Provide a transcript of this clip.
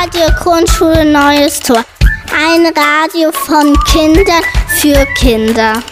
Radio Grundschule Neues Tor. Ein Radio von Kindern für Kinder.